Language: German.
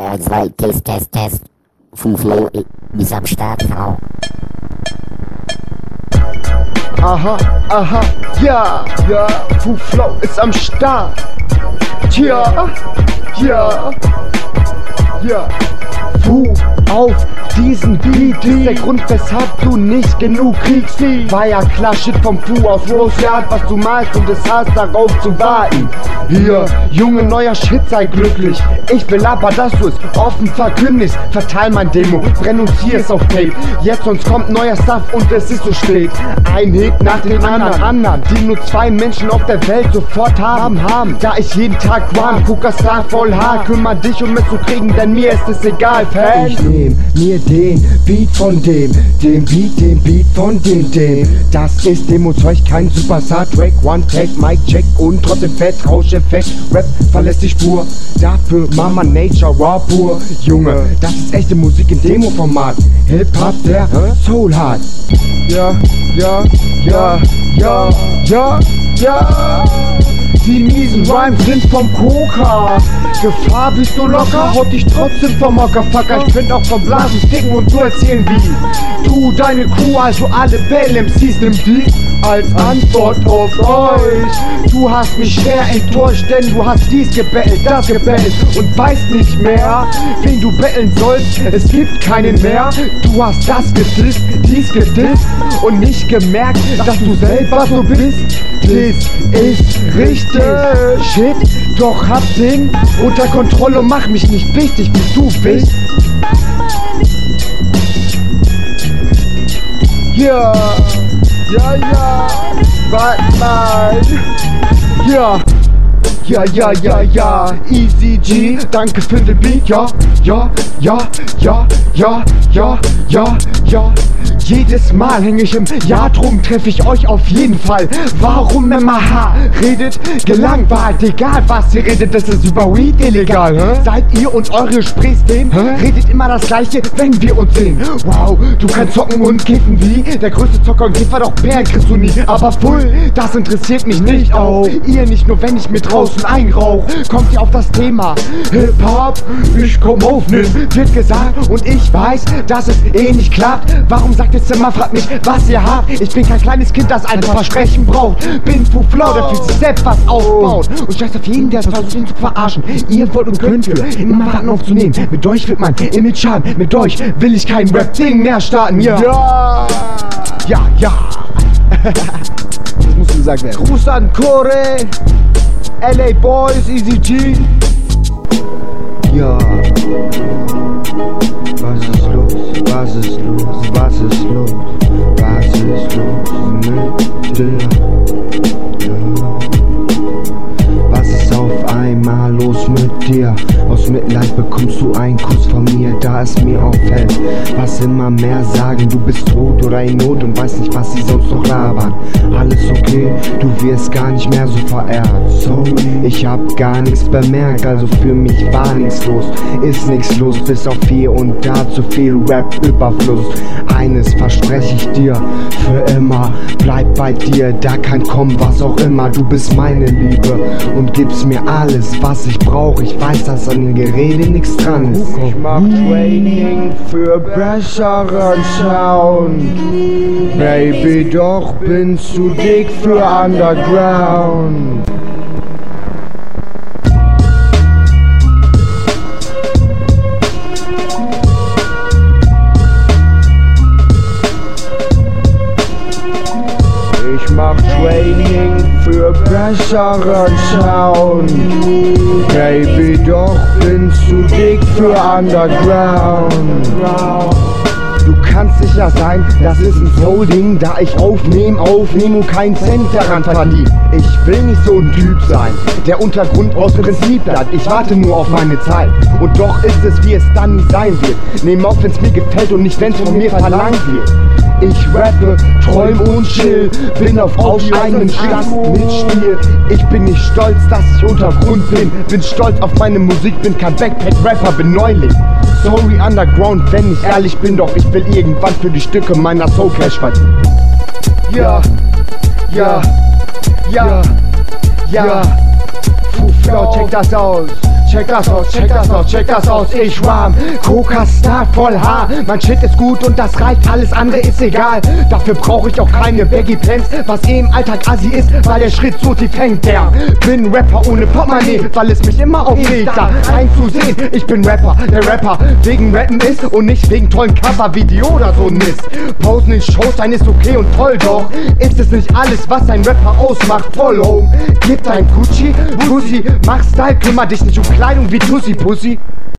1, 2, Test, Test, Test. Fuflo ist am Start, Frau. Aha, aha, ja, ja, Fuflo ist am Start. Tja, ja, ja. Fu auf diesen Beat ist der Grund, weshalb du nicht genug kriegst. War ja klar, Shit vom Fu aus Rose was du malst und es hast darauf zu warten. Hier, Junge, neuer Shit, sei glücklich. Ich will aber, dass du es offen verkündigst. Verteil mein Demo, es auf Tape. Jetzt sonst kommt neuer Stuff und es ist so spät. Ein Hit nach den anderen, anderen, die nur zwei Menschen auf der Welt sofort haben, haben. Da ich jeden Tag run, gucker Star voll hart, kümmer dich um es zu kriegen, denn mir ist es egal, Fan. Ich nehm mir den Beat von dem, den Beat, den Beat von dem, dem. Das ist Demo-Zeug, kein Superstar-Track, One-Tag, Mic-Check und trotzdem Fett, Rauscheffekt. Rap verlässt die Spur, dafür Mama Nature Raw pur. Junge, das ist echte Musik im Demo-Format. Hip-Hop, der Soul hat. Ja, ja, ja, ja, ja, ja. Die miesen Rhymes sind vom Koka. Gefahr bist du locker, haut dich trotzdem vom Mockerfucker. Ich bin auch vom Blasen sticken und du erzählen wie. Du, deine Kuh, also alle Bälle MCs nimm die als Antwort auf euch. Du hast mich schwer enttäuscht, denn du hast dies gebettelt, das gebettelt und weißt nicht mehr, wen du betteln sollst. Es gibt keinen mehr. Du hast das gedisst, dies gedisst und nicht gemerkt, dass du selber so bist. Das ist richtig. Shit, doch hab den unter Kontrolle und mach mich nicht wichtig, wie du bist. Ja, ja, ja, Batman. Ja. Ja, ja, ja, ja, Easy G, danke für den Beat, ja, ja, ja, ja, ja, ja, ja, ja. Jedes Mal hänge ich im Jahr drum, treffe ich euch auf jeden Fall. Warum MH redet gelangweilt, egal was ihr redet, das ist über Weed illegal. Hä? Seid ihr und eure Gesprächsthemen? Redet immer das gleiche, wenn wir uns sehen. Wow, du kannst zocken und kiffen wie der größte Zocker und Kiffer, doch Bären kriegst du nie. Aber full, das interessiert mich nicht auch. Ihr nicht nur, wenn ich mit draußen einrauch, kommt ihr auf das Thema Hip-Hop. Ich komm auf nen, wird gesagt und ich weiß, dass es eh nicht klappt. Warum sagt Zimmer, fragt mich, was ihr habt? Ich bin kein kleines Kind, das ein Versprechen braucht. Bin zu flau, der für sich selbst was aufbaut. Und scheiß auf jeden, der versucht ihn zu verarschen. Ihr wollt und könnt für immer warten aufzunehmen. Mit euch wird mein Image schaden. Mit euch will ich kein Rap-Ding mehr starten. Ja, ja, ja. ja. das muss gesagt werden. Gruß an Kore. LA Boys, Easy G. Ja. Es mir auffällt. Was immer mehr sagen, du bist tot oder in Not und weißt nicht, was sie sonst noch labern. Alles okay, du wirst gar nicht mehr so verehrt. Sorry, ich hab gar nichts bemerkt, also für mich war nichts los. Ist nichts los, bis auf hier und da zu viel Rap-Überfluss. Eines verspreche ich dir, für immer, bleib bei dir, da kann kommen, was auch immer. Du bist meine Liebe und gibst mir alles, was ich brauche. Ich weiß, dass an den Gerede nichts dran ist. Ich mach Training für besseren Sound. Baby, doch bin zu dick für Underground. Ich mach Training für besseren Sound. Baby, doch bin zu dick für Underground. Du kannst sicher sein, das ist ein Soul-Ding, da ich aufnehm, aufnehm und keinen Cent daran verdien. Ich will nicht so ein Typ sein, der Untergrund aus Prinzip bleibt. Ich warte nur auf meine Zeit. Und doch ist es, wie es dann sein wird. Nehm auf, wenn's mir gefällt und nicht, wenn's von mir verlangt wird. Ich rappe, träum und chill, bin auf aufsteigenden Stand mit Stil. Ich bin nicht stolz, dass ich Untergrund bin, bin stolz auf meine Musik, bin kein Backpack-Rapper, bin Neuling. Sorry Underground, wenn ich ehrlich bin, doch ich will irgendwann für die Stücke meiner Soul Cash verdienen. Ja, ja, ja, ja. Fuflau, check das aus, check das aus, check das aus, check das aus, ich warm. Coca-Star voll Haar, mein Shit ist gut und das reicht, alles andere ist egal. Dafür brauche ich auch keine Baggy Pants, was eh im Alltag assi ist, weil der Schritt so tief hängt. Der bin Rapper ohne Portemonnaie, weil es mich immer aufregt, da reinzusehen. Ich bin Rapper, der Rapper wegen Rappen ist und nicht wegen tollen Cover-Video oder so Mist. Posen in Shows sein ist okay und toll, doch ist es nicht alles, was ein Rapper ausmacht. Voll home, gib dein Gucci, Pussy, mach Style, kümmer dich nicht um Kleidung wie Tussi Pussy.